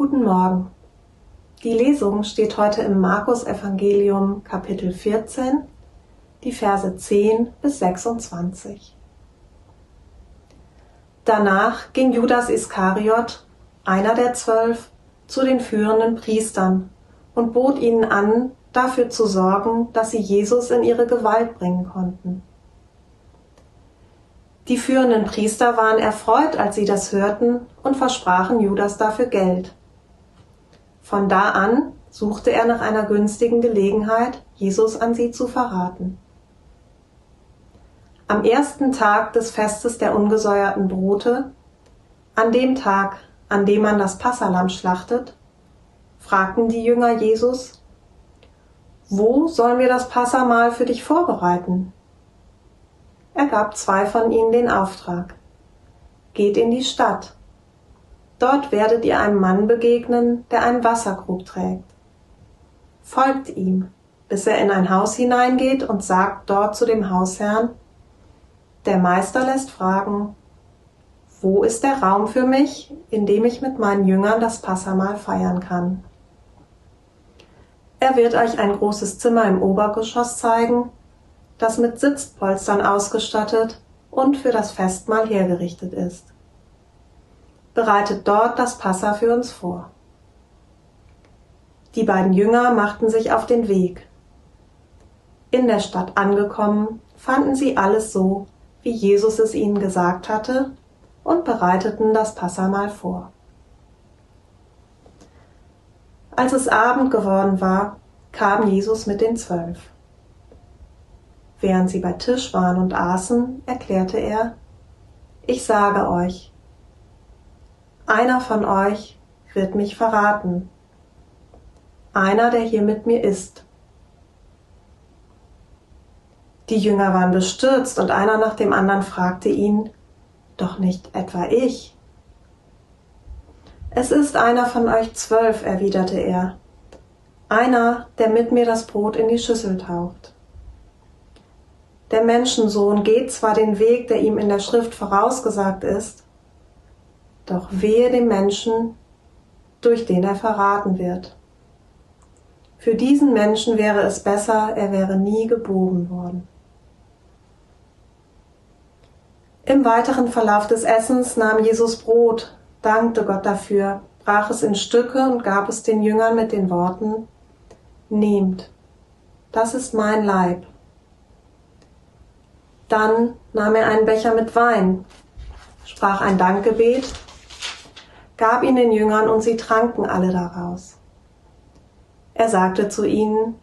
Guten Morgen. Die Lesung steht heute im Markus Evangelium Kapitel 14, die Verse 10 bis 26. Danach ging Judas Iskariot, einer der zwölf, zu den führenden Priestern und bot ihnen an, dafür zu sorgen, dass sie Jesus in ihre Gewalt bringen konnten. Die führenden Priester waren erfreut, als sie das hörten, und versprachen Judas dafür Geld. Von da an suchte er nach einer günstigen Gelegenheit, Jesus an sie zu verraten. Am ersten Tag des Festes der ungesäuerten Brote, an dem Tag, an dem man das Passalam schlachtet, fragten die Jünger Jesus, wo sollen wir das Passamal für dich vorbereiten? Er gab zwei von ihnen den Auftrag. Geht in die Stadt. Dort werdet ihr einem Mann begegnen, der einen Wasserkrug trägt. Folgt ihm, bis er in ein Haus hineingeht und sagt dort zu dem Hausherrn, der Meister lässt fragen, wo ist der Raum für mich, in dem ich mit meinen Jüngern das Passamal feiern kann? Er wird euch ein großes Zimmer im Obergeschoss zeigen, das mit Sitzpolstern ausgestattet und für das Festmahl hergerichtet ist. Bereitet dort das Passa für uns vor. Die beiden Jünger machten sich auf den Weg. In der Stadt angekommen, fanden sie alles so, wie Jesus es ihnen gesagt hatte, und bereiteten das Passamal vor. Als es Abend geworden war, kam Jesus mit den Zwölf. Während sie bei Tisch waren und aßen, erklärte er, ich sage euch, einer von euch wird mich verraten, einer, der hier mit mir ist. Die Jünger waren bestürzt und einer nach dem anderen fragte ihn, doch nicht etwa ich. Es ist einer von euch zwölf, erwiderte er, einer, der mit mir das Brot in die Schüssel taucht. Der Menschensohn geht zwar den Weg, der ihm in der Schrift vorausgesagt ist, doch wehe dem Menschen, durch den er verraten wird. Für diesen Menschen wäre es besser, er wäre nie geboren worden. Im weiteren Verlauf des Essens nahm Jesus Brot, dankte Gott dafür, brach es in Stücke und gab es den Jüngern mit den Worten Nehmt, das ist mein Leib. Dann nahm er einen Becher mit Wein, sprach ein Dankgebet, gab ihn den Jüngern und sie tranken alle daraus. Er sagte zu ihnen,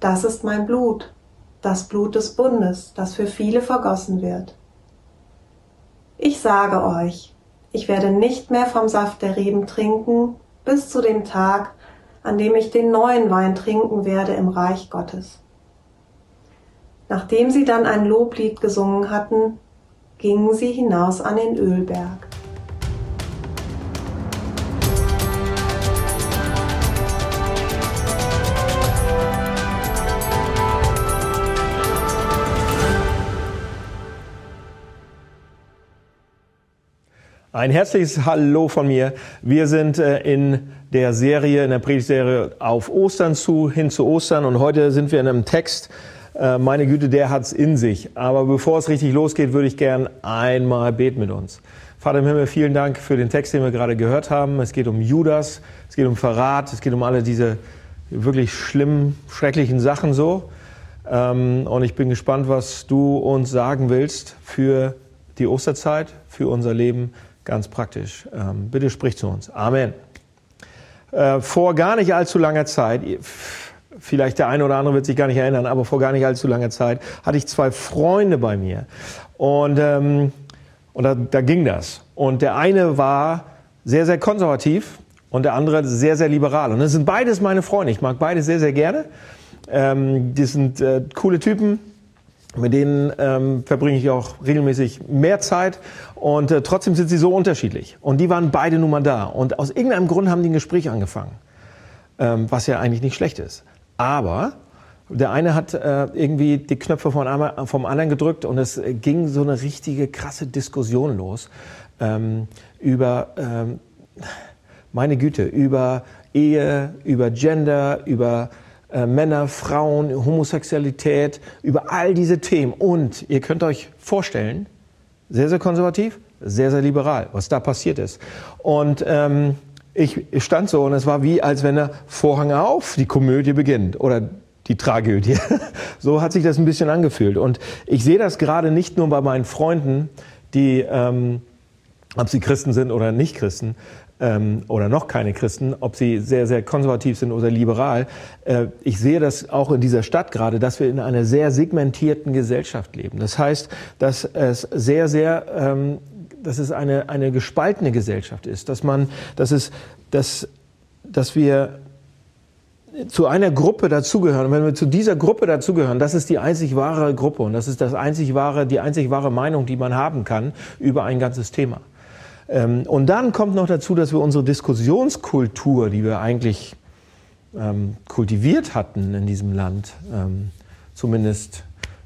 das ist mein Blut, das Blut des Bundes, das für viele vergossen wird. Ich sage euch, ich werde nicht mehr vom Saft der Reben trinken, bis zu dem Tag, an dem ich den neuen Wein trinken werde im Reich Gottes. Nachdem sie dann ein Loblied gesungen hatten, gingen sie hinaus an den Ölberg. Ein herzliches Hallo von mir. Wir sind äh, in der Serie, in der Predigtserie auf Ostern zu, hin zu Ostern und heute sind wir in einem Text, äh, meine Güte, der hat's in sich. Aber bevor es richtig losgeht, würde ich gern einmal beten mit uns. Vater im Himmel, vielen Dank für den Text, den wir gerade gehört haben. Es geht um Judas, es geht um Verrat, es geht um alle diese wirklich schlimmen, schrecklichen Sachen so. Ähm, und ich bin gespannt, was du uns sagen willst für die Osterzeit, für unser Leben ganz praktisch. Ähm, bitte sprich zu uns. Amen. Äh, vor gar nicht allzu langer Zeit, vielleicht der eine oder andere wird sich gar nicht erinnern, aber vor gar nicht allzu langer Zeit hatte ich zwei Freunde bei mir. Und, ähm, und da, da ging das. Und der eine war sehr, sehr konservativ und der andere sehr, sehr liberal. Und das sind beides meine Freunde. Ich mag beide sehr, sehr gerne. Ähm, die sind äh, coole Typen. Mit denen ähm, verbringe ich auch regelmäßig mehr Zeit und äh, trotzdem sind sie so unterschiedlich. Und die waren beide nun mal da. Und aus irgendeinem Grund haben die ein Gespräch angefangen, ähm, was ja eigentlich nicht schlecht ist. Aber der eine hat äh, irgendwie die Knöpfe vom, vom anderen gedrückt und es ging so eine richtige krasse Diskussion los ähm, über ähm, Meine Güte, über Ehe, über Gender, über äh, Männer, Frauen, Homosexualität, über all diese Themen. Und ihr könnt euch vorstellen, sehr, sehr konservativ, sehr, sehr liberal, was da passiert ist. Und ähm, ich stand so und es war wie, als wenn der Vorhang auf, die Komödie beginnt oder die Tragödie. so hat sich das ein bisschen angefühlt. Und ich sehe das gerade nicht nur bei meinen Freunden, die, ähm, ob sie Christen sind oder nicht Christen, ähm, oder noch keine Christen, ob sie sehr, sehr konservativ sind oder liberal. Äh, ich sehe das auch in dieser Stadt gerade, dass wir in einer sehr segmentierten Gesellschaft leben. Das heißt, dass es sehr, sehr, ähm, dass es eine, eine gespaltene Gesellschaft ist, dass man, dass es, dass, dass wir zu einer Gruppe dazugehören. Und wenn wir zu dieser Gruppe dazugehören, das ist die einzig wahre Gruppe und das ist das einzig wahre, die einzig wahre Meinung, die man haben kann über ein ganzes Thema. Ähm, und dann kommt noch dazu, dass wir unsere Diskussionskultur, die wir eigentlich ähm, kultiviert hatten in diesem Land, ähm, zumindest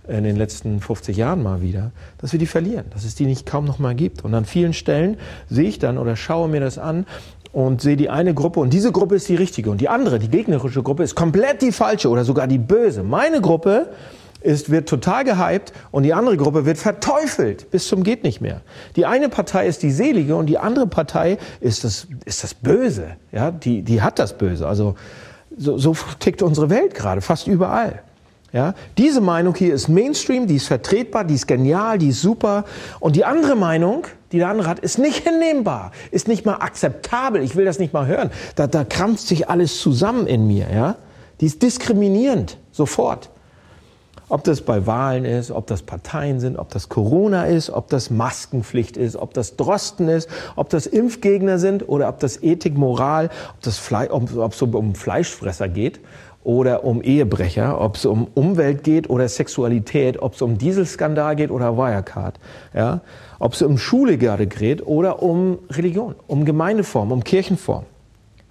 in den letzten 50 Jahren mal wieder, dass wir die verlieren, dass es die nicht kaum noch mal gibt. Und an vielen Stellen sehe ich dann oder schaue mir das an und sehe die eine Gruppe und diese Gruppe ist die richtige und die andere, die gegnerische Gruppe, ist komplett die falsche oder sogar die böse. Meine Gruppe ist, wird total gehypt und die andere Gruppe wird verteufelt bis zum geht nicht mehr. Die eine Partei ist die Selige und die andere Partei ist das, ist das Böse. Ja, die, die hat das Böse. Also so, so tickt unsere Welt gerade, fast überall. Ja, diese Meinung hier ist Mainstream, die ist vertretbar, die ist genial, die ist super. Und die andere Meinung, die der andere hat, ist nicht hinnehmbar, ist nicht mal akzeptabel. Ich will das nicht mal hören. Da, da krampft sich alles zusammen in mir. Ja, die ist diskriminierend sofort. Ob das bei Wahlen ist, ob das Parteien sind, ob das Corona ist, ob das Maskenpflicht ist, ob das Drosten ist, ob das Impfgegner sind oder ob das Ethik, Moral, ob, Fle ob, es um Fleischfresser geht oder um Ehebrecher, ob es um Umwelt geht oder Sexualität, ob es um Dieselskandal geht oder Wirecard, ja? ob es um Schule gerade geht oder um Religion, um Gemeindeform, um Kirchenform.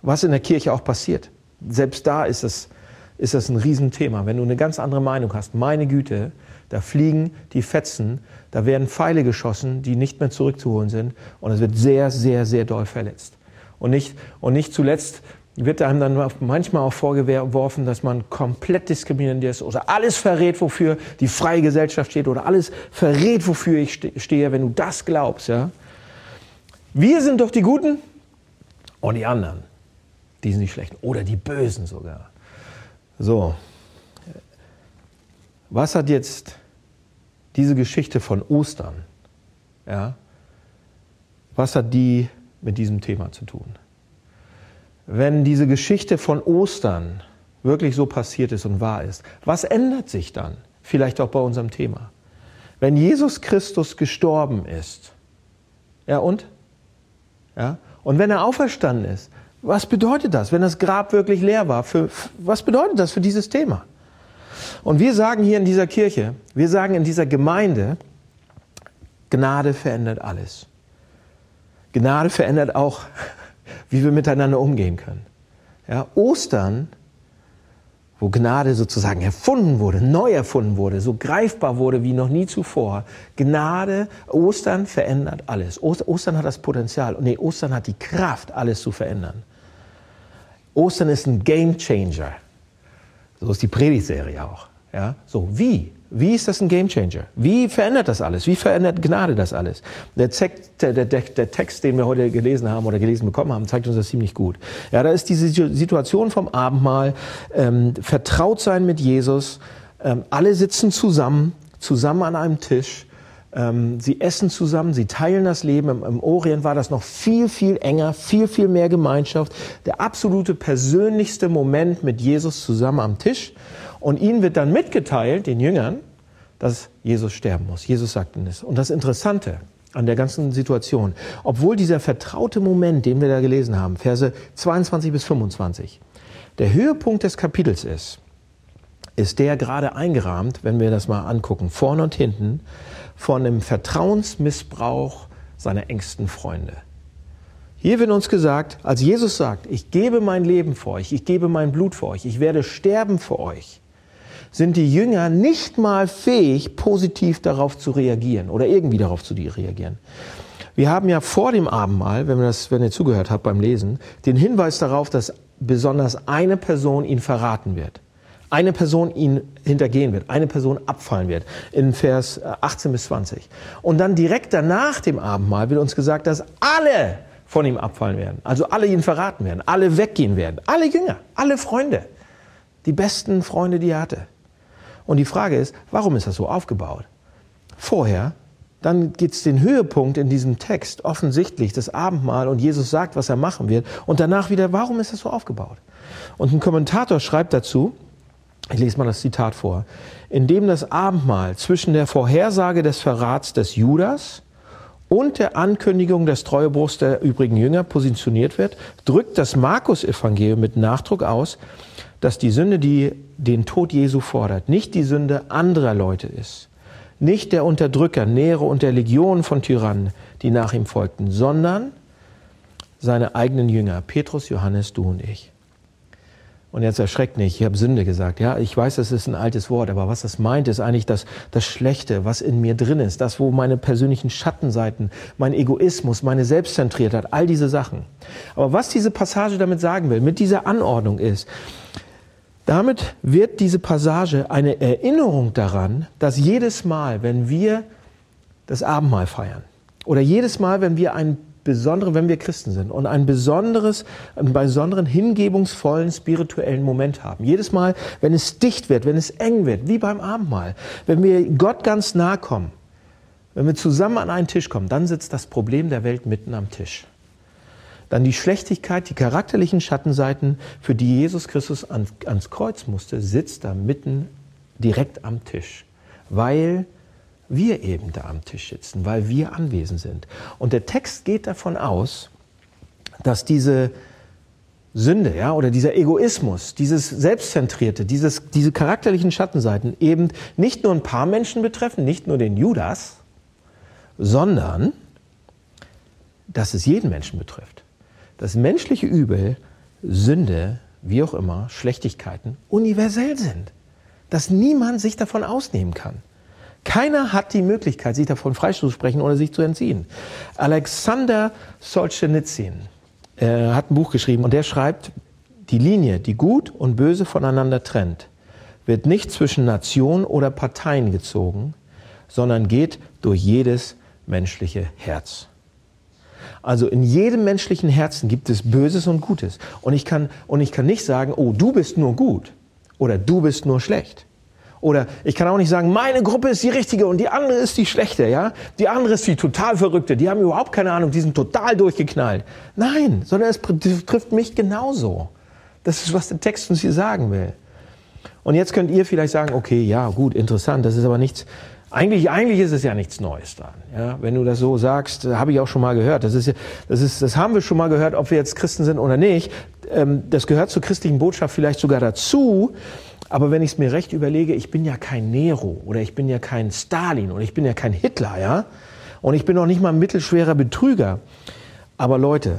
Was in der Kirche auch passiert. Selbst da ist es ist das ein Riesenthema. Wenn du eine ganz andere Meinung hast, meine Güte, da fliegen die Fetzen, da werden Pfeile geschossen, die nicht mehr zurückzuholen sind und es wird sehr, sehr, sehr doll verletzt. Und nicht, und nicht zuletzt wird einem dann manchmal auch vorgeworfen, dass man komplett diskriminierend ist oder alles verrät, wofür die freie Gesellschaft steht oder alles verrät, wofür ich stehe, wenn du das glaubst. Ja? Wir sind doch die Guten und die anderen, die sind die Schlechten oder die Bösen sogar. So, was hat jetzt diese Geschichte von Ostern, ja, was hat die mit diesem Thema zu tun? Wenn diese Geschichte von Ostern wirklich so passiert ist und wahr ist, was ändert sich dann? Vielleicht auch bei unserem Thema. Wenn Jesus Christus gestorben ist, ja und? Ja, und wenn er auferstanden ist, was bedeutet das, wenn das Grab wirklich leer war? Für, was bedeutet das für dieses Thema? Und wir sagen hier in dieser Kirche, wir sagen in dieser Gemeinde, Gnade verändert alles. Gnade verändert auch, wie wir miteinander umgehen können. Ja, Ostern wo Gnade sozusagen erfunden wurde, neu erfunden wurde, so greifbar wurde wie noch nie zuvor. Gnade, Ostern verändert alles. Ostern hat das Potenzial, nee, Ostern hat die Kraft, alles zu verändern. Ostern ist ein Game Changer. So ist die Predigtserie auch. Ja? So, wie? Wie ist das ein Game Changer? Wie verändert das alles? Wie verändert Gnade das alles? Der, Text, der, der, der Text, den wir heute gelesen haben oder gelesen bekommen haben, zeigt uns das ziemlich gut. Ja, da ist diese Situation vom Abendmahl, ähm, vertraut sein mit Jesus, ähm, alle sitzen zusammen, zusammen an einem Tisch, ähm, sie essen zusammen, sie teilen das Leben. Im, Im, Orient war das noch viel, viel enger, viel, viel mehr Gemeinschaft. Der absolute persönlichste Moment mit Jesus zusammen am Tisch. Und ihnen wird dann mitgeteilt, den Jüngern, dass Jesus sterben muss. Jesus sagt ihnen das. Und das Interessante an der ganzen Situation, obwohl dieser vertraute Moment, den wir da gelesen haben, Verse 22 bis 25, der Höhepunkt des Kapitels ist, ist der gerade eingerahmt, wenn wir das mal angucken, vorne und hinten, von dem Vertrauensmissbrauch seiner engsten Freunde. Hier wird uns gesagt, als Jesus sagt, ich gebe mein Leben für euch, ich gebe mein Blut für euch, ich werde sterben für euch, sind die Jünger nicht mal fähig, positiv darauf zu reagieren oder irgendwie darauf zu reagieren. Wir haben ja vor dem Abendmahl, wenn, das, wenn ihr zugehört habt beim Lesen, den Hinweis darauf, dass besonders eine Person ihn verraten wird. Eine Person ihn hintergehen wird, eine Person abfallen wird, in Vers 18 bis 20. Und dann direkt danach dem Abendmahl wird uns gesagt, dass alle von ihm abfallen werden. Also alle ihn verraten werden, alle weggehen werden, alle Jünger, alle Freunde, die besten Freunde, die er hatte. Und die Frage ist, warum ist das so aufgebaut? Vorher, dann gibt es den Höhepunkt in diesem Text, offensichtlich das Abendmahl und Jesus sagt, was er machen wird. Und danach wieder, warum ist das so aufgebaut? Und ein Kommentator schreibt dazu, ich lese mal das Zitat vor, indem das Abendmahl zwischen der Vorhersage des Verrats des Judas und der Ankündigung des Treuebruchs der übrigen Jünger positioniert wird, drückt das Markus-Evangelium mit Nachdruck aus, dass die Sünde, die den Tod Jesu fordert, nicht die Sünde anderer Leute ist, nicht der Unterdrücker Nero und der Legionen von Tyrannen, die nach ihm folgten, sondern seine eigenen Jünger, Petrus, Johannes, du und ich. Und jetzt erschreckt nicht, ich habe Sünde gesagt. Ja, ich weiß, das ist ein altes Wort, aber was das meint, ist eigentlich das, das Schlechte, was in mir drin ist, das, wo meine persönlichen Schattenseiten, mein Egoismus, meine Selbstzentriertheit, all diese Sachen. Aber was diese Passage damit sagen will, mit dieser Anordnung ist, damit wird diese Passage eine Erinnerung daran, dass jedes Mal, wenn wir das Abendmahl feiern, oder jedes Mal, wenn wir einen besondere, wenn wir Christen sind und ein besonderes, einen besonderen hingebungsvollen spirituellen Moment haben. Jedes Mal, wenn es dicht wird, wenn es eng wird, wie beim Abendmahl, wenn wir Gott ganz nahe kommen, wenn wir zusammen an einen Tisch kommen, dann sitzt das Problem der Welt mitten am Tisch. Dann die Schlechtigkeit, die charakterlichen Schattenseiten, für die Jesus Christus ans Kreuz musste, sitzt da mitten direkt am Tisch. Weil wir eben da am Tisch sitzen, weil wir anwesend sind. Und der Text geht davon aus, dass diese Sünde, ja, oder dieser Egoismus, dieses Selbstzentrierte, dieses, diese charakterlichen Schattenseiten eben nicht nur ein paar Menschen betreffen, nicht nur den Judas, sondern dass es jeden Menschen betrifft. Das menschliche Übel, Sünde, wie auch immer, Schlechtigkeiten universell sind. Dass niemand sich davon ausnehmen kann. Keiner hat die Möglichkeit, sich davon freizusprechen oder sich zu entziehen. Alexander Solzhenitsyn äh, hat ein Buch geschrieben und der schreibt, die Linie, die Gut und Böse voneinander trennt, wird nicht zwischen Nationen oder Parteien gezogen, sondern geht durch jedes menschliche Herz. Also in jedem menschlichen Herzen gibt es Böses und Gutes. Und ich kann, und ich kann nicht sagen, oh, du bist nur gut oder du bist nur schlecht. Oder ich kann auch nicht sagen, meine Gruppe ist die richtige und die andere ist die schlechte, ja? Die andere ist die total verrückte, die haben überhaupt keine Ahnung, die sind total durchgeknallt. Nein, sondern es trifft mich genauso. Das ist, was der Text uns hier sagen will. Und jetzt könnt ihr vielleicht sagen, okay, ja, gut, interessant, das ist aber nichts, eigentlich, eigentlich ist es ja nichts Neues dran. Ja? Wenn du das so sagst, äh, habe ich auch schon mal gehört. Das, ist, das, ist, das haben wir schon mal gehört, ob wir jetzt Christen sind oder nicht. Ähm, das gehört zur christlichen Botschaft vielleicht sogar dazu. Aber wenn ich es mir recht überlege, ich bin ja kein Nero oder ich bin ja kein Stalin oder ich bin ja kein Hitler, ja? Und ich bin auch nicht mal ein mittelschwerer Betrüger. Aber Leute,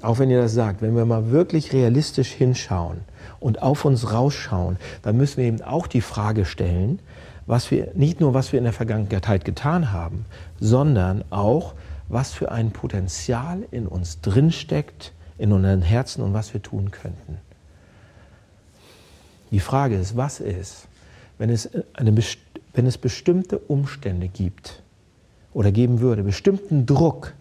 auch wenn ihr das sagt, wenn wir mal wirklich realistisch hinschauen und auf uns rausschauen, dann müssen wir eben auch die Frage stellen, was wir, nicht nur was wir in der Vergangenheit getan haben, sondern auch, was für ein Potenzial in uns drinsteckt, in unseren Herzen und was wir tun könnten. Die Frage ist, was ist, wenn es, eine, wenn es bestimmte Umstände gibt oder geben würde, bestimmten Druck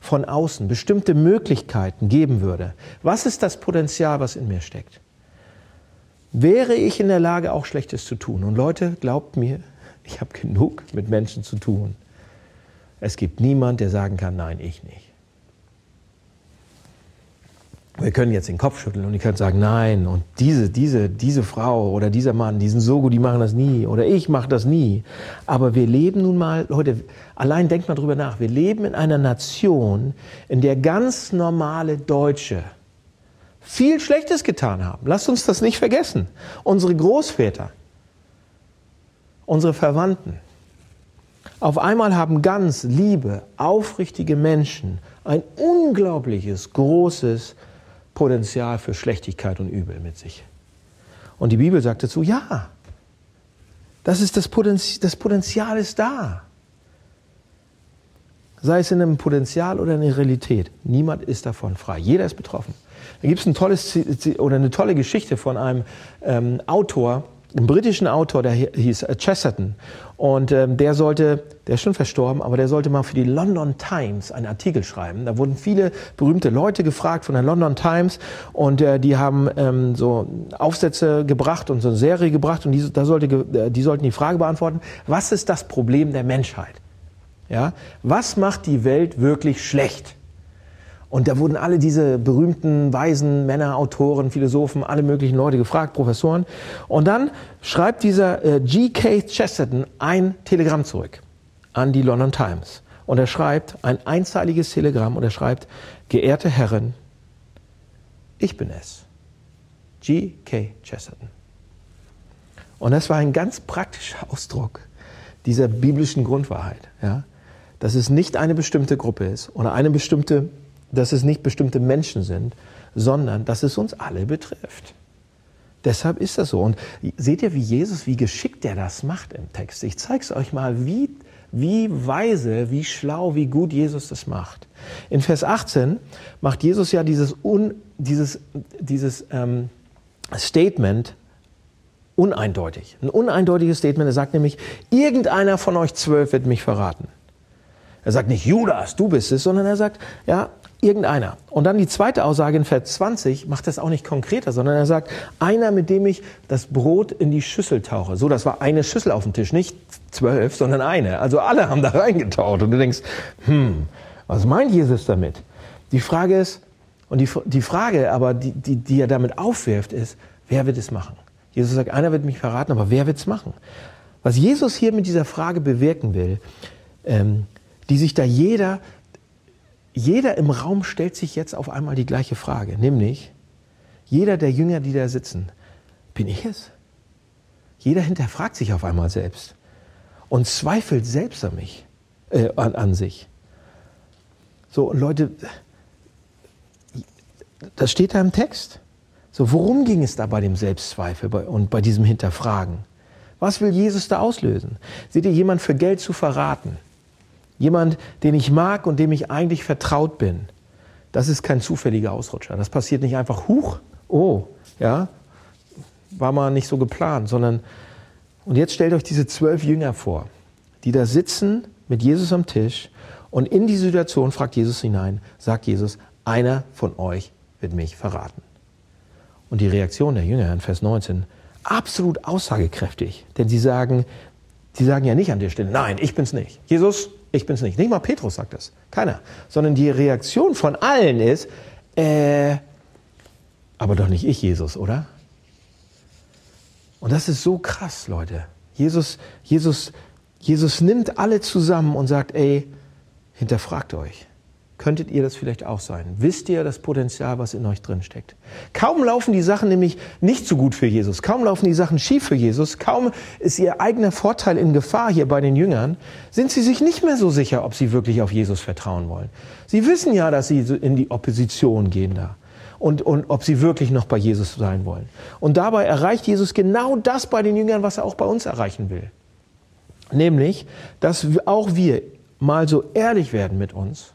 von außen, bestimmte Möglichkeiten geben würde. Was ist das Potenzial, was in mir steckt? Wäre ich in der Lage, auch Schlechtes zu tun? Und Leute, glaubt mir, ich habe genug mit Menschen zu tun. Es gibt niemand, der sagen kann, nein, ich nicht. Wir können jetzt den Kopf schütteln und ihr könnt sagen, nein, und diese, diese, diese Frau oder dieser Mann, die sind so gut, die machen das nie oder ich mache das nie. Aber wir leben nun mal, Leute, allein denkt mal drüber nach, wir leben in einer Nation, in der ganz normale Deutsche viel Schlechtes getan haben. Lasst uns das nicht vergessen. Unsere Großväter, unsere Verwandten. Auf einmal haben ganz liebe, aufrichtige Menschen ein unglaubliches, großes Potenzial für Schlechtigkeit und Übel mit sich. Und die Bibel sagt dazu, ja, das, ist das, Potenzial, das Potenzial ist da. sei es in einem Potenzial oder in der Realität. Niemand ist davon frei. Jeder ist betroffen. Da gibt es ein eine tolle Geschichte von einem ähm, Autor, einem britischen Autor, der hieß äh, Chesterton. Und ähm, der sollte, der ist schon verstorben, aber der sollte mal für die London Times einen Artikel schreiben. Da wurden viele berühmte Leute gefragt von der London Times und äh, die haben ähm, so Aufsätze gebracht und so eine Serie gebracht und die, da sollte, äh, die sollten die Frage beantworten, was ist das Problem der Menschheit? Ja? Was macht die Welt wirklich schlecht? Und da wurden alle diese berühmten, weisen Männer, Autoren, Philosophen, alle möglichen Leute gefragt, Professoren. Und dann schreibt dieser äh, G.K. Chesterton ein Telegramm zurück an die London Times. Und er schreibt ein einzeiliges Telegramm und er schreibt, geehrte Herren, ich bin es. G.K. Chesterton. Und das war ein ganz praktischer Ausdruck dieser biblischen Grundwahrheit, ja? dass es nicht eine bestimmte Gruppe ist oder eine bestimmte dass es nicht bestimmte Menschen sind, sondern dass es uns alle betrifft. Deshalb ist das so. Und seht ihr, wie Jesus, wie geschickt er das macht im Text? Ich zeige es euch mal, wie, wie weise, wie schlau, wie gut Jesus das macht. In Vers 18 macht Jesus ja dieses, un, dieses, dieses ähm, Statement uneindeutig. Ein uneindeutiges Statement. Er sagt nämlich, irgendeiner von euch zwölf wird mich verraten. Er sagt nicht, Judas, du bist es, sondern er sagt, ja, irgendeiner. Und dann die zweite Aussage in Vers 20 macht das auch nicht konkreter, sondern er sagt, einer, mit dem ich das Brot in die Schüssel tauche. So, das war eine Schüssel auf dem Tisch, nicht zwölf, sondern eine. Also alle haben da reingetaucht. Und du denkst, hm, was meint Jesus damit? Die Frage ist, und die, die Frage aber, die, die, die er damit aufwirft, ist, wer wird es machen? Jesus sagt, einer wird mich verraten, aber wer wird es machen? Was Jesus hier mit dieser Frage bewirken will, ähm, die sich da jeder jeder im Raum stellt sich jetzt auf einmal die gleiche Frage, nämlich jeder der Jünger, die da sitzen, bin ich es? Jeder hinterfragt sich auf einmal selbst und zweifelt selbst an mich, äh, an, an sich. So, und Leute, das steht da im Text. So, worum ging es da bei dem Selbstzweifel und bei diesem Hinterfragen? Was will Jesus da auslösen? Seht ihr, jemand für Geld zu verraten? Jemand, den ich mag und dem ich eigentlich vertraut bin. Das ist kein zufälliger Ausrutscher. Das passiert nicht einfach, huch, oh, ja, war mal nicht so geplant, sondern, und jetzt stellt euch diese zwölf Jünger vor, die da sitzen mit Jesus am Tisch und in die Situation fragt Jesus hinein, sagt Jesus, einer von euch wird mich verraten. Und die Reaktion der Jünger in Vers 19, absolut aussagekräftig, denn sie sagen, sie sagen ja nicht an der Stelle, nein, ich bin's nicht. Jesus, ich bin's nicht. Nicht mal Petrus sagt das. Keiner. Sondern die Reaktion von allen ist, äh, aber doch nicht ich, Jesus, oder? Und das ist so krass, Leute. Jesus, Jesus, Jesus nimmt alle zusammen und sagt, ey, hinterfragt euch. Könntet ihr das vielleicht auch sein? Wisst ihr das Potenzial, was in euch drin steckt? Kaum laufen die Sachen nämlich nicht so gut für Jesus, kaum laufen die Sachen schief für Jesus, kaum ist ihr eigener Vorteil in Gefahr hier bei den Jüngern, sind sie sich nicht mehr so sicher, ob sie wirklich auf Jesus vertrauen wollen. Sie wissen ja, dass sie in die Opposition gehen da und, und ob sie wirklich noch bei Jesus sein wollen. Und dabei erreicht Jesus genau das bei den Jüngern, was er auch bei uns erreichen will. Nämlich, dass auch wir mal so ehrlich werden mit uns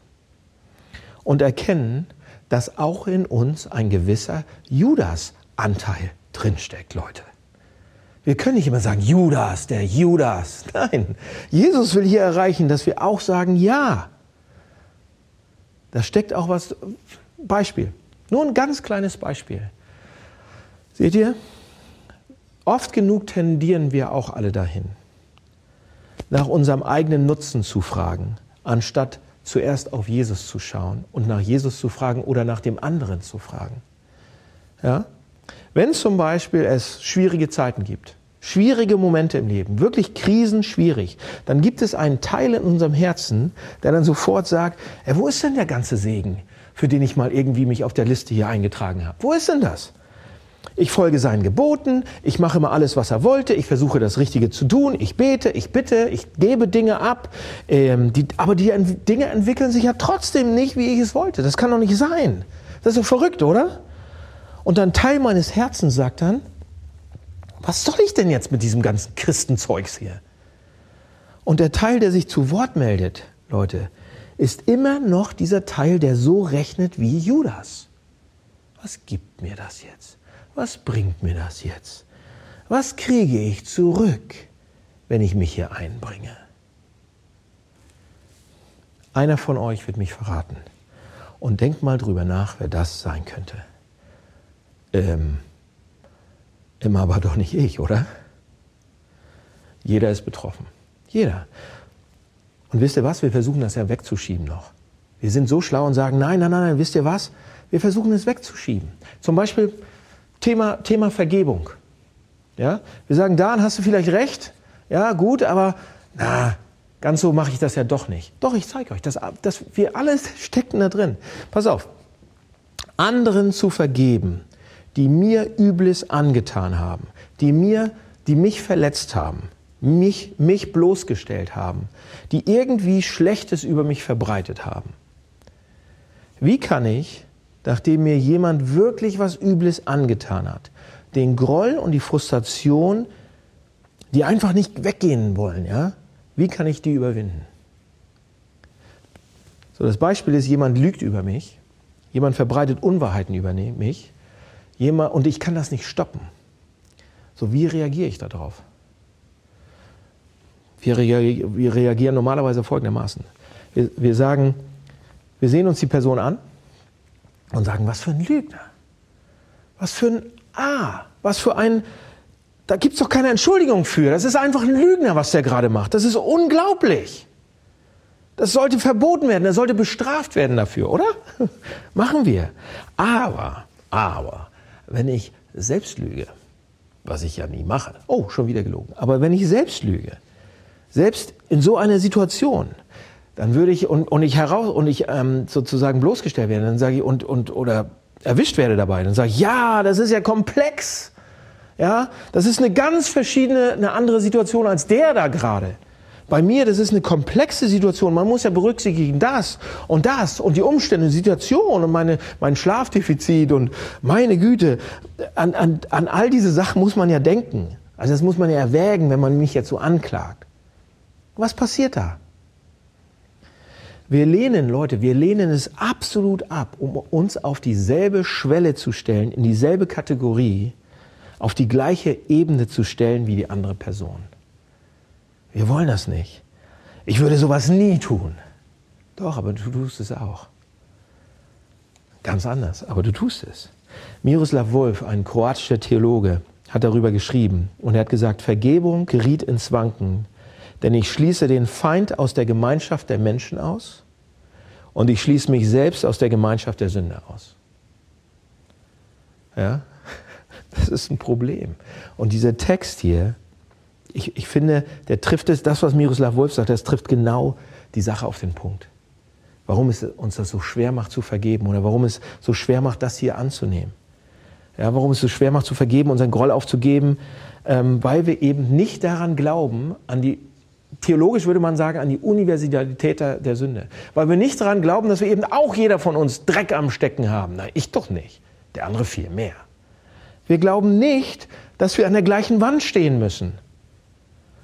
und erkennen, dass auch in uns ein gewisser Judas-Anteil drinsteckt, Leute. Wir können nicht immer sagen, Judas, der Judas. Nein, Jesus will hier erreichen, dass wir auch sagen, ja. Da steckt auch was. Beispiel. Nur ein ganz kleines Beispiel. Seht ihr? Oft genug tendieren wir auch alle dahin, nach unserem eigenen Nutzen zu fragen, anstatt zuerst auf Jesus zu schauen und nach Jesus zu fragen oder nach dem anderen zu fragen. Ja? Wenn zum Beispiel es schwierige Zeiten gibt, schwierige Momente im Leben, wirklich Krisen schwierig, dann gibt es einen Teil in unserem Herzen, der dann sofort sagt, ey, wo ist denn der ganze Segen, für den ich mal irgendwie mich auf der Liste hier eingetragen habe? Wo ist denn das? Ich folge seinen Geboten, ich mache immer alles, was er wollte, ich versuche das Richtige zu tun, ich bete, ich bitte, ich gebe Dinge ab, ähm, die, aber die Dinge entwickeln sich ja trotzdem nicht, wie ich es wollte. Das kann doch nicht sein. Das ist doch verrückt, oder? Und ein Teil meines Herzens sagt dann, was soll ich denn jetzt mit diesem ganzen Christenzeugs hier? Und der Teil, der sich zu Wort meldet, Leute, ist immer noch dieser Teil, der so rechnet wie Judas. Was gibt mir das jetzt? Was bringt mir das jetzt? Was kriege ich zurück, wenn ich mich hier einbringe? Einer von euch wird mich verraten. Und denkt mal drüber nach, wer das sein könnte. Ähm, immer aber doch nicht ich, oder? Jeder ist betroffen. Jeder. Und wisst ihr was? Wir versuchen das ja wegzuschieben noch. Wir sind so schlau und sagen, nein, nein, nein, nein, wisst ihr was? Wir versuchen es wegzuschieben. Zum Beispiel Thema, Thema Vergebung. Ja? Wir sagen, Dan, hast du vielleicht recht? Ja, gut, aber na, ganz so mache ich das ja doch nicht. Doch, ich zeige euch, dass, dass wir alles stecken da drin. Pass auf. Anderen zu vergeben, die mir Übles angetan haben, die mir, die mich verletzt haben, mich, mich bloßgestellt haben, die irgendwie Schlechtes über mich verbreitet haben. Wie kann ich, nachdem mir jemand wirklich was Übles angetan hat, den Groll und die Frustration, die einfach nicht weggehen wollen, ja, wie kann ich die überwinden? So, das Beispiel ist, jemand lügt über mich, jemand verbreitet Unwahrheiten über mich, jemand, und ich kann das nicht stoppen. So, wie reagiere ich darauf? Wir, reagieren, wir reagieren normalerweise folgendermaßen. Wir, wir sagen, wir sehen uns die Person an und sagen, was für ein Lügner. Was für ein A. Was für ein, da gibt es doch keine Entschuldigung für. Das ist einfach ein Lügner, was der gerade macht. Das ist unglaublich. Das sollte verboten werden, er sollte bestraft werden dafür, oder? Machen wir. Aber, aber, wenn ich selbst lüge, was ich ja nie mache, oh, schon wieder gelogen, aber wenn ich selbst lüge, selbst in so einer Situation, dann würde ich und, und ich heraus und ich ähm, sozusagen bloßgestellt werde, dann sage ich und und oder erwischt werde dabei, dann sage ich ja, das ist ja komplex, ja, das ist eine ganz verschiedene, eine andere Situation als der da gerade. Bei mir, das ist eine komplexe Situation. Man muss ja berücksichtigen das und das und die Umstände, die Situation und meine, mein Schlafdefizit und meine Güte. An, an, an all diese Sachen muss man ja denken. Also das muss man ja erwägen, wenn man mich jetzt so anklagt. Was passiert da? Wir lehnen, Leute, wir lehnen es absolut ab, um uns auf dieselbe Schwelle zu stellen, in dieselbe Kategorie, auf die gleiche Ebene zu stellen wie die andere Person. Wir wollen das nicht. Ich würde sowas nie tun. Doch, aber du tust es auch. Ganz anders, aber du tust es. Miroslav Wolf, ein kroatischer Theologe, hat darüber geschrieben und er hat gesagt, Vergebung geriet ins Wanken, denn ich schließe den Feind aus der Gemeinschaft der Menschen aus und ich schließe mich selbst aus der Gemeinschaft der Sünde aus. Ja, das ist ein Problem. Und dieser Text hier, ich, ich finde, der trifft es, das, was Miroslav Wolf sagt, das trifft genau die Sache auf den Punkt. Warum es uns das so schwer macht zu vergeben oder warum es so schwer macht, das hier anzunehmen. Ja, warum es so schwer macht zu vergeben, unseren Groll aufzugeben, ähm, weil wir eben nicht daran glauben, an die theologisch würde man sagen, an die Universalität der, Sünde. Weil wir nicht daran glauben, dass wir eben auch jeder von uns Dreck am Stecken haben. Nein, ich doch nicht. Der andere viel mehr. Wir glauben nicht, dass wir an der gleichen Wand stehen müssen.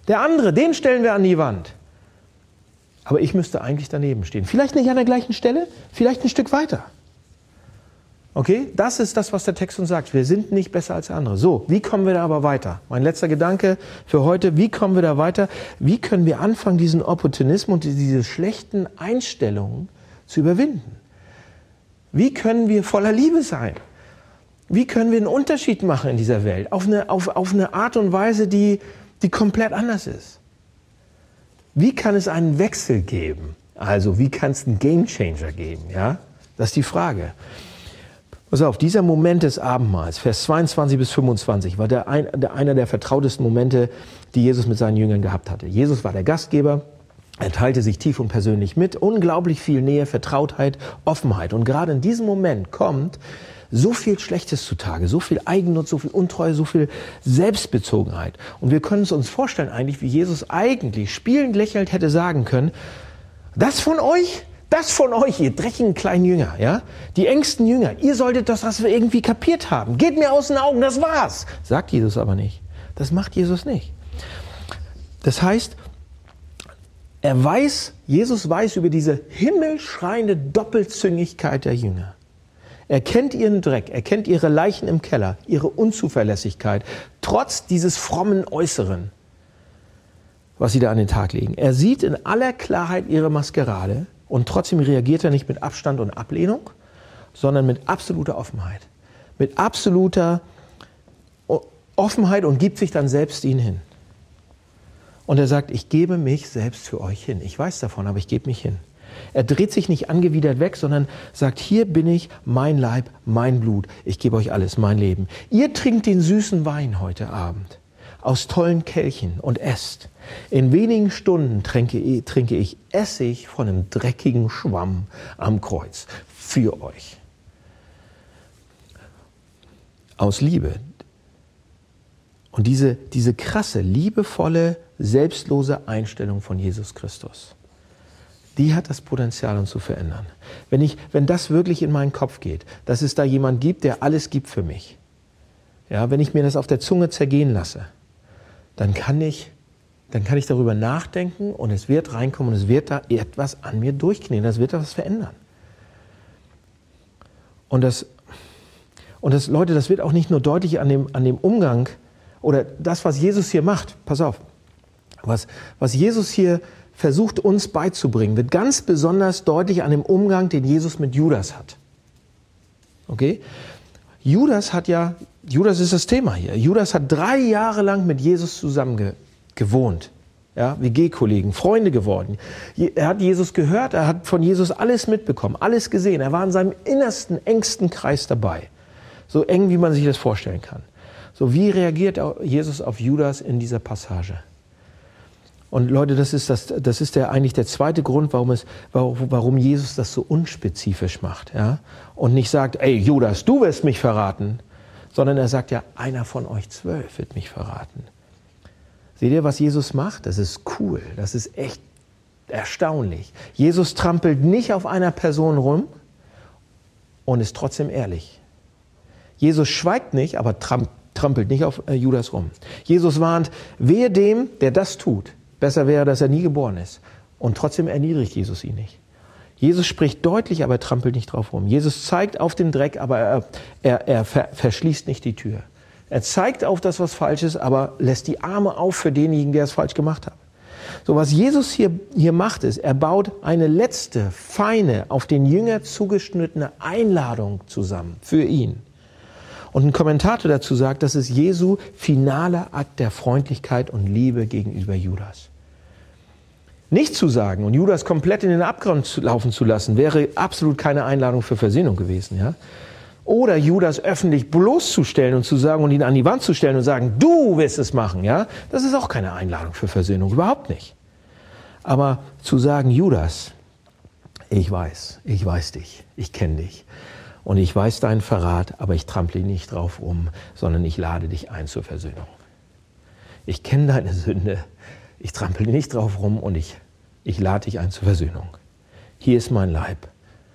Der andere, den stellen wir an die Wand. Aber ich müsste eigentlich daneben stehen. Vielleicht nicht an der gleichen Stelle, vielleicht ein Stück weiter. Okay, das ist das, was der Text uns sagt. Wir sind nicht besser als andere. So, wie kommen wir da aber weiter? Mein letzter Gedanke für heute, wie kommen wir da weiter? Wie können wir anfangen, diesen Opportunismus und diese schlechten Einstellungen zu überwinden? Wie können wir voller Liebe sein? Wie können wir einen Unterschied machen in dieser Welt? Auf eine, auf, auf eine Art und Weise, die, die komplett anders ist. Wie kann es einen Wechsel geben? Also, wie kann es einen Game Changer geben? Ja? Das ist die Frage. Pass auf, dieser Moment des Abendmahls, Vers 22 bis 25, war der ein, der, einer der vertrautesten Momente, die Jesus mit seinen Jüngern gehabt hatte. Jesus war der Gastgeber, er teilte sich tief und persönlich mit, unglaublich viel Nähe, Vertrautheit, Offenheit. Und gerade in diesem Moment kommt so viel Schlechtes zutage, so viel Eigennutz, so viel Untreue, so viel Selbstbezogenheit. Und wir können es uns vorstellen eigentlich, wie Jesus eigentlich spielend lächelnd hätte sagen können, das von euch, das von euch, ihr dreckigen kleinen Jünger, ja? Die engsten Jünger, ihr solltet das, was wir irgendwie kapiert haben. Geht mir aus den Augen, das war's. Sagt Jesus aber nicht. Das macht Jesus nicht. Das heißt, Er weiß, Jesus weiß über diese himmelschreiende Doppelzüngigkeit der Jünger. Er kennt ihren Dreck, er kennt ihre Leichen im Keller, ihre Unzuverlässigkeit, trotz dieses frommen Äußeren, was sie da an den Tag legen. Er sieht in aller Klarheit ihre Maskerade und trotzdem reagiert er nicht mit Abstand und Ablehnung, sondern mit absoluter Offenheit. Mit absoluter Offenheit und gibt sich dann selbst ihnen hin. Und er sagt, ich gebe mich selbst für euch hin. Ich weiß davon, aber ich gebe mich hin. Er dreht sich nicht angewidert weg, sondern sagt, hier bin ich, mein Leib, mein Blut. Ich gebe euch alles, mein Leben. Ihr trinkt den süßen Wein heute Abend aus tollen Kelchen und esst. In wenigen Stunden trinke, trinke ich Essig von einem dreckigen Schwamm am Kreuz für euch. Aus Liebe. Und diese, diese krasse, liebevolle, selbstlose Einstellung von Jesus Christus, die hat das Potenzial, uns zu verändern. Wenn, ich, wenn das wirklich in meinen Kopf geht, dass es da jemand gibt, der alles gibt für mich, ja, wenn ich mir das auf der Zunge zergehen lasse, dann kann ich, dann kann ich darüber nachdenken und es wird reinkommen und es wird da etwas an mir durchknien, das wird da was verändern. Und das, und das, Leute, das wird auch nicht nur deutlich an dem, an dem Umgang oder das, was Jesus hier macht. Pass auf. Was, was Jesus hier versucht uns beizubringen, wird ganz besonders deutlich an dem Umgang, den Jesus mit Judas hat. Okay? Judas hat ja, Judas ist das Thema hier. Judas hat drei Jahre lang mit Jesus zusammen ge, gewohnt. Ja, WG-Kollegen, Freunde geworden. Er hat Jesus gehört, er hat von Jesus alles mitbekommen, alles gesehen. Er war in seinem innersten, engsten Kreis dabei. So eng, wie man sich das vorstellen kann. So, wie reagiert Jesus auf Judas in dieser Passage? Und Leute, das ist, das, das ist der, eigentlich der zweite Grund, warum, es, warum Jesus das so unspezifisch macht. Ja? Und nicht sagt, ey Judas, du wirst mich verraten, sondern er sagt ja, einer von euch zwölf wird mich verraten. Seht ihr, was Jesus macht? Das ist cool, das ist echt erstaunlich. Jesus trampelt nicht auf einer Person rum und ist trotzdem ehrlich. Jesus schweigt nicht, aber trampelt nicht auf äh, Judas rum. Jesus warnt, wehe dem, der das tut. Besser wäre, dass er nie geboren ist. Und trotzdem erniedrigt Jesus ihn nicht. Jesus spricht deutlich, aber er trampelt nicht drauf rum. Jesus zeigt auf den Dreck, aber er, er, er ver verschließt nicht die Tür. Er zeigt auf das, was falsch ist, aber lässt die Arme auf für denjenigen, der es falsch gemacht hat. So, was Jesus hier, hier macht, ist, er baut eine letzte, feine, auf den Jünger zugeschnittene Einladung zusammen für ihn. Und ein Kommentator dazu sagt, das ist Jesu finaler Akt der Freundlichkeit und Liebe gegenüber Judas. Nicht zu sagen und Judas komplett in den Abgrund laufen zu lassen, wäre absolut keine Einladung für Versöhnung gewesen. Ja? Oder Judas öffentlich bloßzustellen und zu sagen und ihn an die Wand zu stellen und sagen, du wirst es machen, ja, das ist auch keine Einladung für Versöhnung, überhaupt nicht. Aber zu sagen, Judas, ich weiß, ich weiß dich, ich kenne dich. Und ich weiß deinen Verrat, aber ich trample nicht drauf um, sondern ich lade dich ein zur Versöhnung. Ich kenne deine Sünde, ich trample nicht drauf rum und ich, ich lade dich ein zur Versöhnung. Hier ist mein Leib,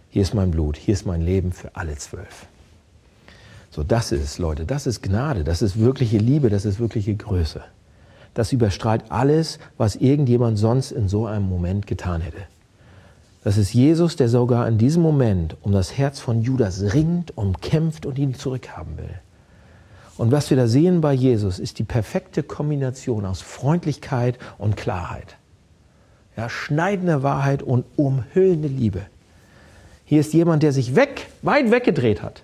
hier ist mein Blut, hier ist mein Leben für alle zwölf. So, das ist Leute, das ist Gnade, das ist wirkliche Liebe, das ist wirkliche Größe. Das überstrahlt alles, was irgendjemand sonst in so einem Moment getan hätte. Das ist Jesus, der sogar in diesem Moment um das Herz von Judas ringt, umkämpft und ihn zurückhaben will. Und was wir da sehen bei Jesus, ist die perfekte Kombination aus Freundlichkeit und Klarheit. Ja, schneidende Wahrheit und umhüllende Liebe. Hier ist jemand, der sich weg, weit weggedreht hat.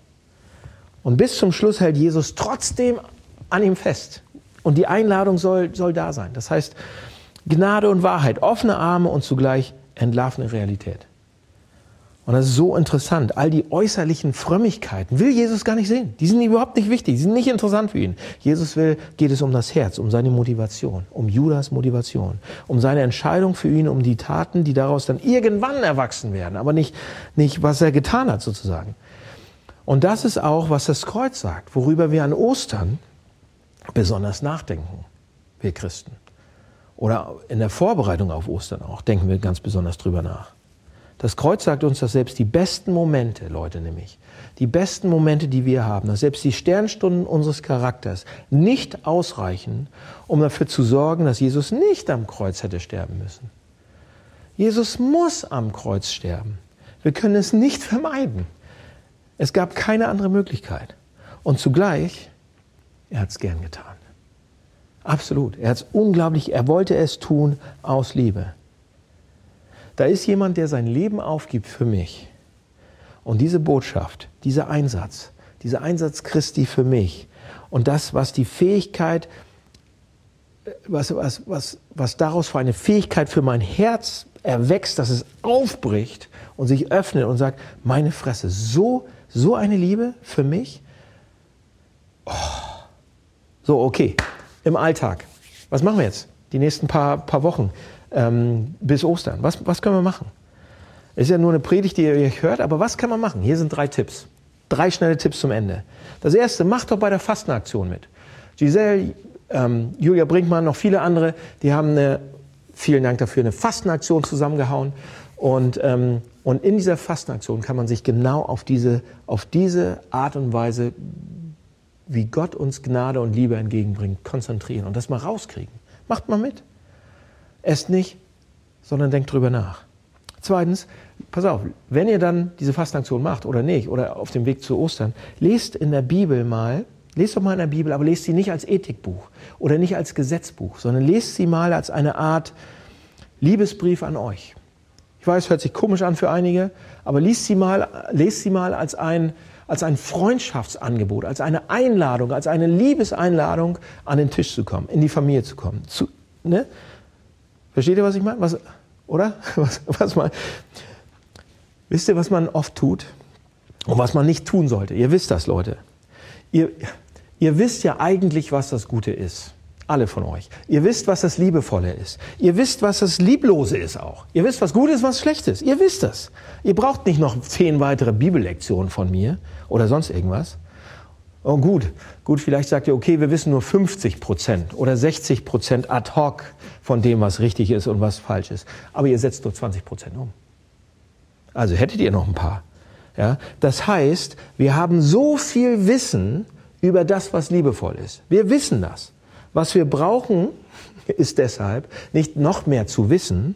Und bis zum Schluss hält Jesus trotzdem an ihm fest. Und die Einladung soll, soll da sein. Das heißt, Gnade und Wahrheit, offene Arme und zugleich entlarvene Realität. Und das ist so interessant. All die äußerlichen Frömmigkeiten will Jesus gar nicht sehen. Die sind überhaupt nicht wichtig. Die sind nicht interessant für ihn. Jesus will, geht es um das Herz, um seine Motivation, um Judas Motivation, um seine Entscheidung für ihn, um die Taten, die daraus dann irgendwann erwachsen werden, aber nicht, nicht was er getan hat sozusagen. Und das ist auch, was das Kreuz sagt, worüber wir an Ostern besonders nachdenken, wir Christen oder in der Vorbereitung auf Ostern auch, denken wir ganz besonders drüber nach. Das Kreuz sagt uns, dass selbst die besten Momente, Leute nämlich, die besten Momente, die wir haben, dass selbst die Sternstunden unseres Charakters nicht ausreichen, um dafür zu sorgen, dass Jesus nicht am Kreuz hätte sterben müssen. Jesus muss am Kreuz sterben. Wir können es nicht vermeiden. Es gab keine andere Möglichkeit. Und zugleich, er hat es gern getan. Absolut. Er hat es unglaublich, er wollte es tun aus Liebe. Da ist jemand, der sein Leben aufgibt für mich. Und diese Botschaft, dieser Einsatz, dieser Einsatz Christi für mich und das, was die Fähigkeit, was, was, was, was daraus für eine Fähigkeit für mein Herz erwächst, dass es aufbricht und sich öffnet und sagt, meine Fresse, so, so eine Liebe für mich? Oh. So, okay, im Alltag. Was machen wir jetzt? Die nächsten paar, paar Wochen ähm, bis Ostern. Was, was können wir machen? Ist ja nur eine Predigt, die ihr euch hört, aber was kann man machen? Hier sind drei Tipps. Drei schnelle Tipps zum Ende. Das erste, macht doch bei der Fastenaktion mit. Giselle, ähm, Julia Brinkmann, noch viele andere, die haben eine, vielen Dank dafür, eine Fastenaktion zusammengehauen. Und, ähm, und in dieser Fastenaktion kann man sich genau auf diese, auf diese Art und Weise wie Gott uns Gnade und Liebe entgegenbringt, konzentrieren und das mal rauskriegen. Macht mal mit. Esst nicht, sondern denkt drüber nach. Zweitens, pass auf, wenn ihr dann diese Fastenaktion macht oder nicht, oder auf dem Weg zu Ostern, lest in der Bibel mal, lest doch mal in der Bibel, aber lest sie nicht als Ethikbuch oder nicht als Gesetzbuch, sondern lest sie mal als eine Art Liebesbrief an euch. Ich weiß, hört sich komisch an für einige, aber lest sie mal, lest sie mal als ein, als ein Freundschaftsangebot, als eine Einladung, als eine Liebeseinladung, an den Tisch zu kommen, in die Familie zu kommen. Zu, ne? Versteht ihr, was ich meine? Was, oder? Was, was man, wisst ihr, was man oft tut und was man nicht tun sollte? Ihr wisst das, Leute. Ihr, ihr wisst ja eigentlich, was das Gute ist. Alle von euch. Ihr wisst, was das Liebevolle ist. Ihr wisst, was das Lieblose ist auch. Ihr wisst, was gut ist, was schlecht ist. Ihr wisst das. Ihr braucht nicht noch zehn weitere Bibellektionen von mir oder sonst irgendwas. Oh gut, gut, vielleicht sagt ihr, okay, wir wissen nur 50 Prozent oder 60 Prozent ad hoc von dem, was richtig ist und was falsch ist. Aber ihr setzt nur 20 Prozent um. Also hättet ihr noch ein paar. Ja? Das heißt, wir haben so viel Wissen über das, was liebevoll ist. Wir wissen das. Was wir brauchen, ist deshalb nicht noch mehr zu wissen,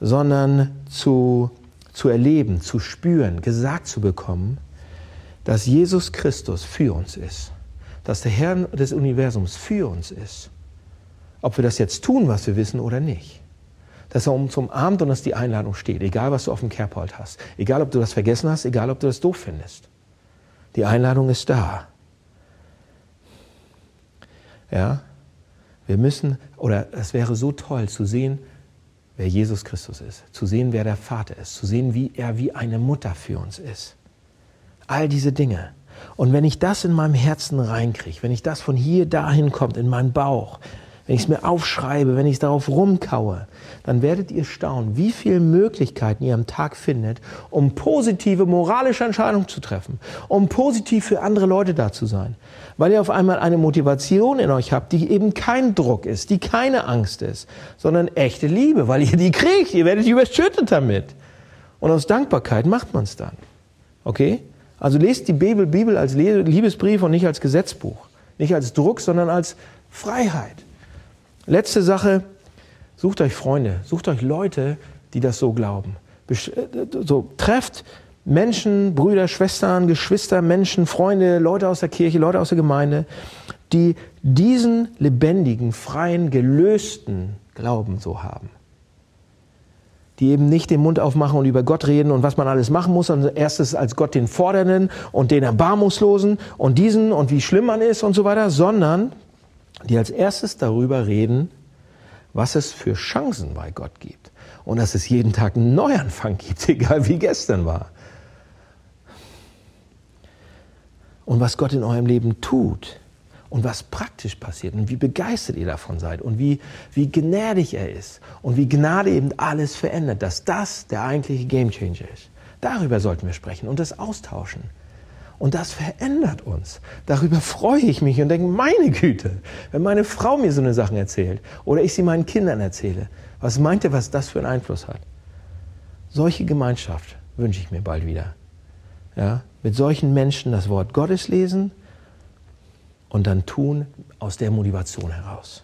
sondern zu, zu erleben, zu spüren, gesagt zu bekommen, dass Jesus Christus für uns ist, dass der Herr des Universums für uns ist, ob wir das jetzt tun, was wir wissen oder nicht. Dass er uns umarmt und dass die Einladung steht, egal was du auf dem Kerbhold hast, egal ob du das vergessen hast, egal ob du das doof findest. Die Einladung ist da. Ja, wir müssen, oder es wäre so toll zu sehen, wer Jesus Christus ist, zu sehen, wer der Vater ist, zu sehen, wie er wie eine Mutter für uns ist. All diese Dinge. Und wenn ich das in meinem Herzen reinkriege, wenn ich das von hier dahin kommt, in meinen Bauch, wenn ich es mir aufschreibe, wenn ich es darauf rumkaue, dann werdet ihr staunen, wie viele Möglichkeiten ihr am Tag findet, um positive moralische Entscheidungen zu treffen, um positiv für andere Leute da zu sein. Weil ihr auf einmal eine Motivation in euch habt, die eben kein Druck ist, die keine Angst ist, sondern echte Liebe, weil ihr die kriegt, ihr werdet überschüttet damit. Und aus Dankbarkeit macht man es dann. Okay? Also lest die Bibel, Bibel als Liebesbrief und nicht als Gesetzbuch. Nicht als Druck, sondern als Freiheit. Letzte Sache, sucht euch Freunde, sucht euch Leute, die das so glauben. Äh, so, trefft Menschen, Brüder, Schwestern, Geschwister, Menschen, Freunde, Leute aus der Kirche, Leute aus der Gemeinde, die diesen lebendigen, freien, gelösten Glauben so haben die eben nicht den Mund aufmachen und über Gott reden und was man alles machen muss, sondern erstes als Gott den Fordernden und den Erbarmungslosen und diesen und wie schlimm man ist und so weiter, sondern die als erstes darüber reden, was es für Chancen bei Gott gibt und dass es jeden Tag einen Neuanfang gibt, egal wie gestern war. Und was Gott in eurem Leben tut und was praktisch passiert und wie begeistert ihr davon seid und wie, wie gnädig er ist und wie Gnade eben alles verändert, dass das der eigentliche Gamechanger ist. Darüber sollten wir sprechen und das austauschen. Und das verändert uns. Darüber freue ich mich und denke, meine Güte, wenn meine Frau mir so eine Sachen erzählt oder ich sie meinen Kindern erzähle, was meint ihr, was das für einen Einfluss hat? Solche Gemeinschaft wünsche ich mir bald wieder. Ja, mit solchen Menschen das Wort Gottes lesen, und dann tun aus der Motivation heraus.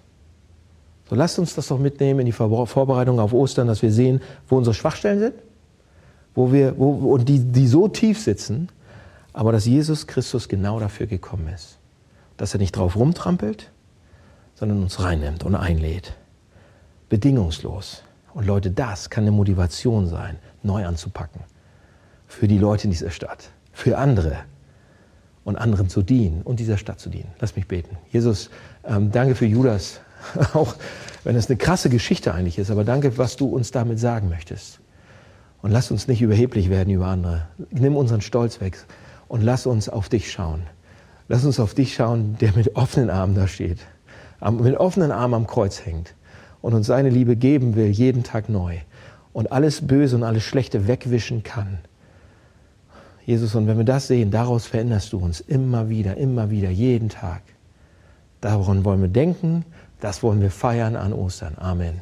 So lasst uns das doch mitnehmen in die Vorbereitung auf Ostern, dass wir sehen, wo unsere Schwachstellen sind, wo wir, wo, und die, die so tief sitzen, aber dass Jesus Christus genau dafür gekommen ist. Dass er nicht drauf rumtrampelt, sondern uns reinnimmt und einlädt. Bedingungslos. Und Leute, das kann eine Motivation sein, neu anzupacken. Für die Leute in dieser Stadt, für andere und anderen zu dienen und dieser Stadt zu dienen. Lass mich beten. Jesus, ähm, danke für Judas, auch wenn es eine krasse Geschichte eigentlich ist, aber danke, was du uns damit sagen möchtest. Und lass uns nicht überheblich werden über andere. Nimm unseren Stolz weg und lass uns auf dich schauen. Lass uns auf dich schauen, der mit offenen Armen da steht, mit offenen Armen am Kreuz hängt und uns seine Liebe geben will, jeden Tag neu und alles Böse und alles Schlechte wegwischen kann. Jesus, und wenn wir das sehen, daraus veränderst du uns immer wieder, immer wieder, jeden Tag. Daran wollen wir denken, das wollen wir feiern an Ostern. Amen.